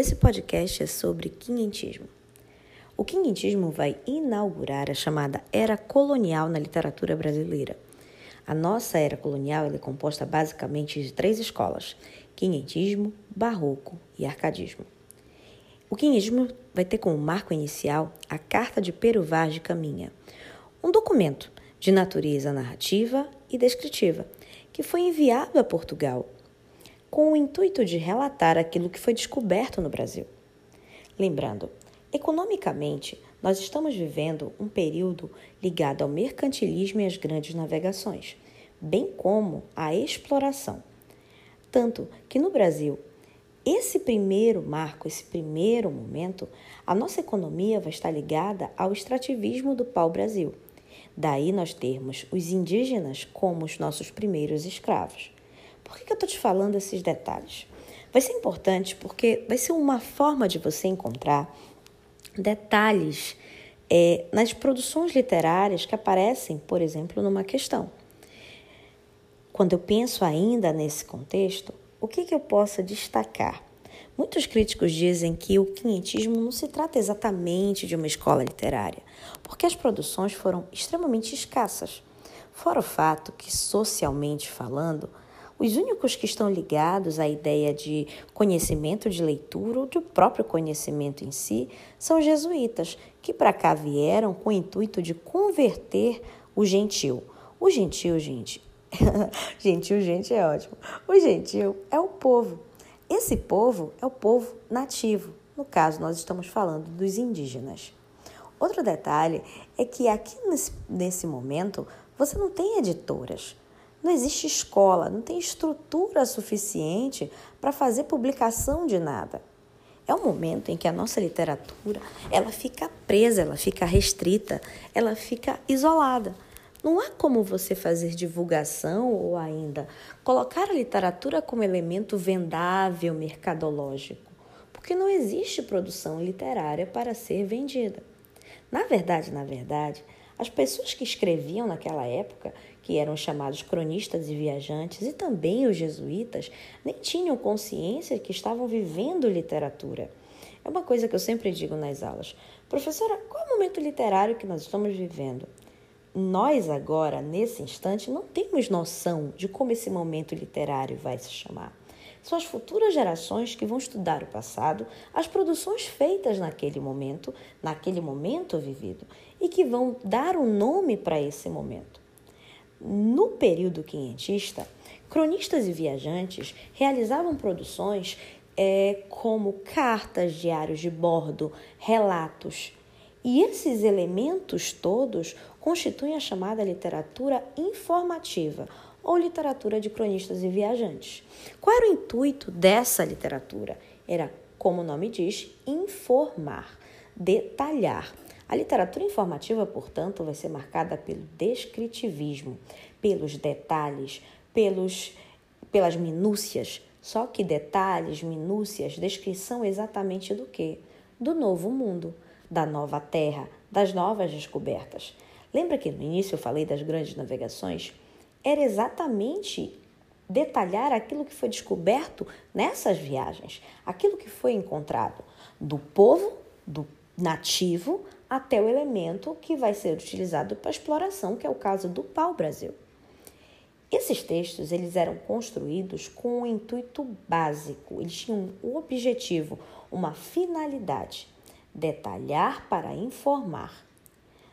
Esse podcast é sobre quinhentismo. O quinhentismo vai inaugurar a chamada era colonial na literatura brasileira. A nossa era colonial é composta basicamente de três escolas: quinhentismo, barroco e arcadismo. O quinhentismo vai ter como marco inicial a Carta de Pero Vaz de Caminha, um documento de natureza narrativa e descritiva que foi enviado a Portugal com o intuito de relatar aquilo que foi descoberto no Brasil. Lembrando, economicamente, nós estamos vivendo um período ligado ao mercantilismo e às grandes navegações, bem como à exploração. Tanto que no Brasil, esse primeiro marco, esse primeiro momento, a nossa economia vai estar ligada ao extrativismo do pau-brasil. Daí nós termos os indígenas como os nossos primeiros escravos. Por que, que eu estou te falando esses detalhes? Vai ser importante porque vai ser uma forma de você encontrar detalhes é, nas produções literárias que aparecem, por exemplo, numa questão. Quando eu penso ainda nesse contexto, o que, que eu posso destacar? Muitos críticos dizem que o quinhentismo não se trata exatamente de uma escola literária, porque as produções foram extremamente escassas. Fora o fato que, socialmente falando, os únicos que estão ligados à ideia de conhecimento de leitura ou de próprio conhecimento em si são os jesuítas, que para cá vieram com o intuito de converter o gentil. O gentil, gente, gentil, gente, é ótimo. O gentil é o povo. Esse povo é o povo nativo. No caso, nós estamos falando dos indígenas. Outro detalhe é que aqui nesse, nesse momento você não tem editoras. Não existe escola, não tem estrutura suficiente para fazer publicação de nada. É um momento em que a nossa literatura ela fica presa, ela fica restrita, ela fica isolada. Não há como você fazer divulgação ou ainda colocar a literatura como elemento vendável mercadológico, porque não existe produção literária para ser vendida. Na verdade, na verdade, as pessoas que escreviam naquela época que eram chamados cronistas e viajantes, e também os jesuítas, nem tinham consciência que estavam vivendo literatura. É uma coisa que eu sempre digo nas aulas. Professora, qual é o momento literário que nós estamos vivendo? Nós agora, nesse instante, não temos noção de como esse momento literário vai se chamar. São as futuras gerações que vão estudar o passado, as produções feitas naquele momento, naquele momento vivido, e que vão dar um nome para esse momento. No período quinhentista, cronistas e viajantes realizavam produções é, como cartas, diários de bordo, relatos. E esses elementos todos constituem a chamada literatura informativa ou literatura de cronistas e viajantes. Qual era o intuito dessa literatura? Era, como o nome diz, informar, detalhar. A literatura informativa, portanto, vai ser marcada pelo descritivismo, pelos detalhes, pelos, pelas minúcias. Só que detalhes, minúcias, descrição exatamente do que? Do novo mundo, da nova terra, das novas descobertas. Lembra que no início eu falei das grandes navegações? Era exatamente detalhar aquilo que foi descoberto nessas viagens, aquilo que foi encontrado do povo, do nativo, até o elemento que vai ser utilizado para exploração, que é o caso do pau-brasil. Esses textos eles eram construídos com um intuito básico, eles tinham um objetivo, uma finalidade, detalhar para informar.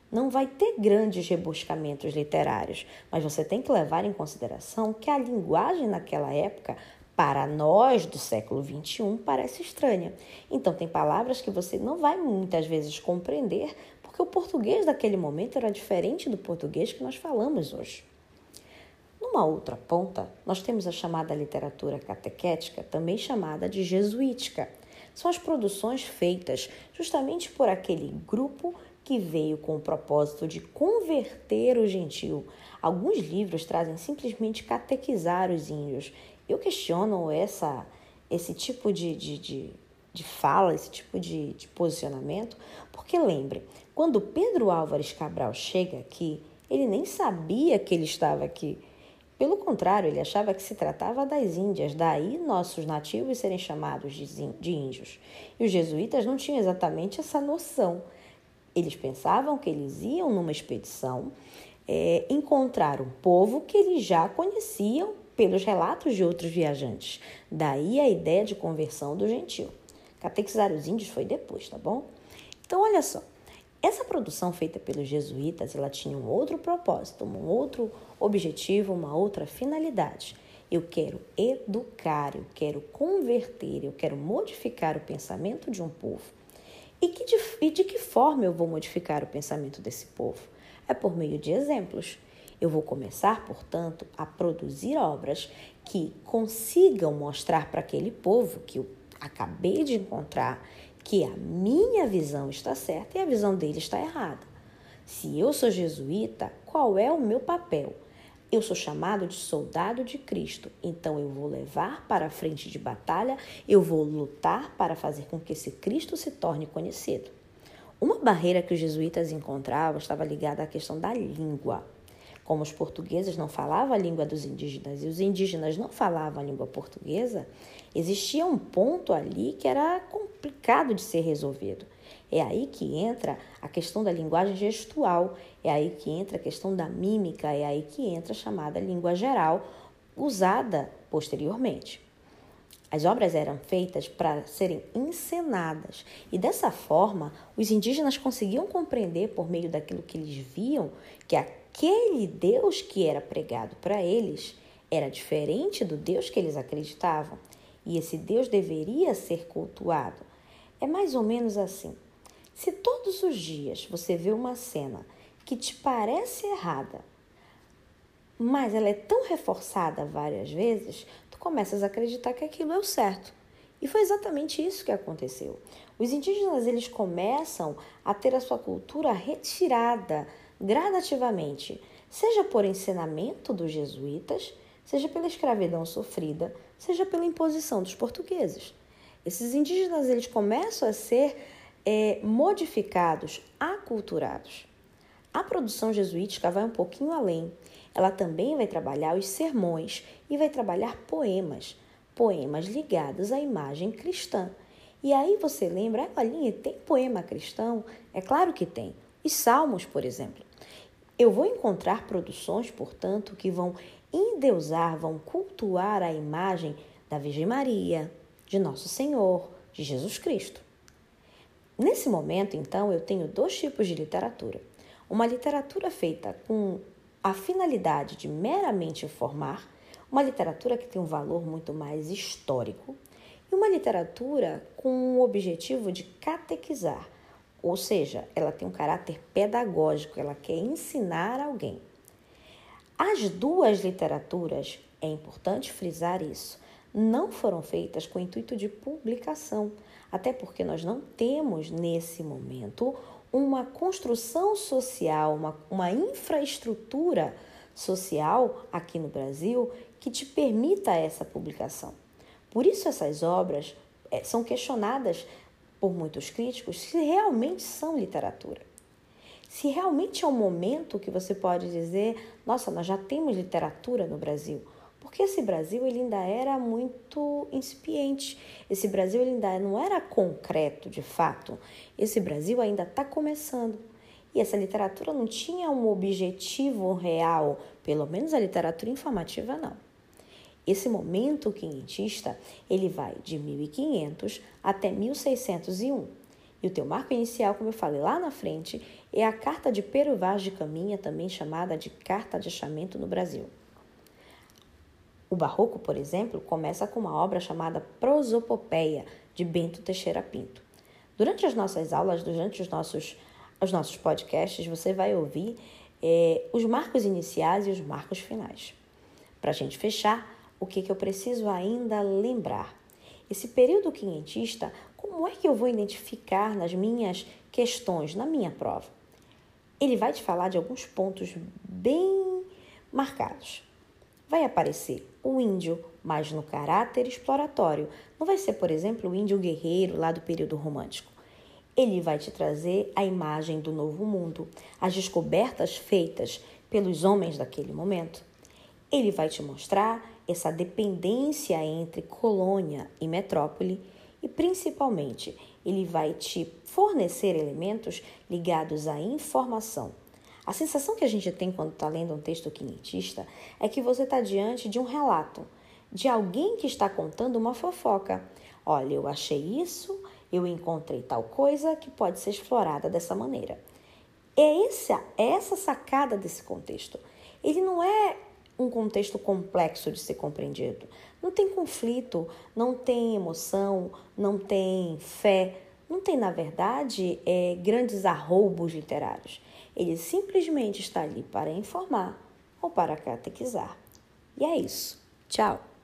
Não vai ter grandes rebuscamentos literários, mas você tem que levar em consideração que a linguagem naquela época para nós do século XXI parece estranha. Então, tem palavras que você não vai muitas vezes compreender, porque o português daquele momento era diferente do português que nós falamos hoje. Numa outra ponta, nós temos a chamada literatura catequética, também chamada de jesuítica. São as produções feitas justamente por aquele grupo que veio com o propósito de converter o gentil. Alguns livros trazem simplesmente catequizar os índios eu questiono essa, esse tipo de, de, de, de fala, esse tipo de, de posicionamento, porque lembre, quando Pedro Álvares Cabral chega aqui, ele nem sabia que ele estava aqui. Pelo contrário, ele achava que se tratava das Índias, daí nossos nativos serem chamados de índios. E os jesuítas não tinham exatamente essa noção. Eles pensavam que eles iam numa expedição é, encontrar um povo que eles já conheciam pelos relatos de outros viajantes. Daí a ideia de conversão do gentil. Catequizar os índios foi depois, tá bom? Então, olha só. Essa produção feita pelos jesuítas, ela tinha um outro propósito, um outro objetivo, uma outra finalidade. Eu quero educar, eu quero converter, eu quero modificar o pensamento de um povo. E, que e de que forma eu vou modificar o pensamento desse povo? É por meio de exemplos. Eu vou começar, portanto, a produzir obras que consigam mostrar para aquele povo que eu acabei de encontrar que a minha visão está certa e a visão dele está errada. Se eu sou jesuíta, qual é o meu papel? Eu sou chamado de soldado de Cristo, então eu vou levar para a frente de batalha, eu vou lutar para fazer com que esse Cristo se torne conhecido. Uma barreira que os jesuítas encontravam estava ligada à questão da língua. Como os portugueses não falavam a língua dos indígenas e os indígenas não falavam a língua portuguesa, existia um ponto ali que era complicado de ser resolvido. É aí que entra a questão da linguagem gestual, é aí que entra a questão da mímica, é aí que entra a chamada língua geral, usada posteriormente. As obras eram feitas para serem encenadas e dessa forma os indígenas conseguiam compreender por meio daquilo que eles viam que aquele Deus que era pregado para eles era diferente do Deus que eles acreditavam e esse Deus deveria ser cultuado. É mais ou menos assim. Se todos os dias você vê uma cena que te parece errada, mas ela é tão reforçada várias vezes, tu começas a acreditar que aquilo é o certo. E foi exatamente isso que aconteceu. Os indígenas eles começam a ter a sua cultura retirada gradativamente, seja por ensinamento dos jesuítas, seja pela escravidão sofrida, seja pela imposição dos portugueses. Esses indígenas eles começam a ser é, modificados, aculturados. A produção jesuítica vai um pouquinho além. Ela também vai trabalhar os sermões e vai trabalhar poemas, poemas ligados à imagem cristã. E aí você lembra, olha, tem poema cristão? É claro que tem. Os salmos, por exemplo. Eu vou encontrar produções, portanto, que vão endeusar, vão cultuar a imagem da Virgem Maria, de Nosso Senhor, de Jesus Cristo. Nesse momento, então, eu tenho dois tipos de literatura. Uma literatura feita com a finalidade de meramente informar, uma literatura que tem um valor muito mais histórico, e uma literatura com o objetivo de catequizar, ou seja, ela tem um caráter pedagógico, ela quer ensinar alguém. As duas literaturas, é importante frisar isso, não foram feitas com o intuito de publicação, até porque nós não temos nesse momento uma construção social, uma, uma infraestrutura social aqui no Brasil que te permita essa publicação. Por isso, essas obras é, são questionadas por muitos críticos se realmente são literatura. Se realmente é um momento que você pode dizer, nossa, nós já temos literatura no Brasil, porque esse Brasil ele ainda era muito incipiente. Esse Brasil ele ainda não era concreto de fato. Esse Brasil ainda está começando. E essa literatura não tinha um objetivo real, pelo menos a literatura informativa não. Esse momento quinhentista, ele vai de 1500 até 1601. E o teu marco inicial, como eu falei lá na frente, é a Carta de Pero Vaz de Caminha, também chamada de Carta de Achamento no Brasil. O barroco, por exemplo, começa com uma obra chamada Prosopopeia, de Bento Teixeira Pinto. Durante as nossas aulas, durante os nossos, os nossos podcasts, você vai ouvir é, os marcos iniciais e os marcos finais. Para a gente fechar, o que, que eu preciso ainda lembrar? Esse período quinhentista, como é que eu vou identificar nas minhas questões, na minha prova? Ele vai te falar de alguns pontos bem marcados. Vai aparecer o índio, mas no caráter exploratório. Não vai ser, por exemplo, o índio guerreiro lá do período romântico. Ele vai te trazer a imagem do novo mundo, as descobertas feitas pelos homens daquele momento. Ele vai te mostrar essa dependência entre colônia e metrópole e, principalmente, ele vai te fornecer elementos ligados à informação. A sensação que a gente tem quando está lendo um texto quinhentista é que você está diante de um relato, de alguém que está contando uma fofoca. Olha, eu achei isso, eu encontrei tal coisa que pode ser explorada dessa maneira. É essa, é essa sacada desse contexto. Ele não é um contexto complexo de ser compreendido. Não tem conflito, não tem emoção, não tem fé, não tem, na verdade, é, grandes arroubos literários. Ele simplesmente está ali para informar ou para catequizar. E é isso. Tchau!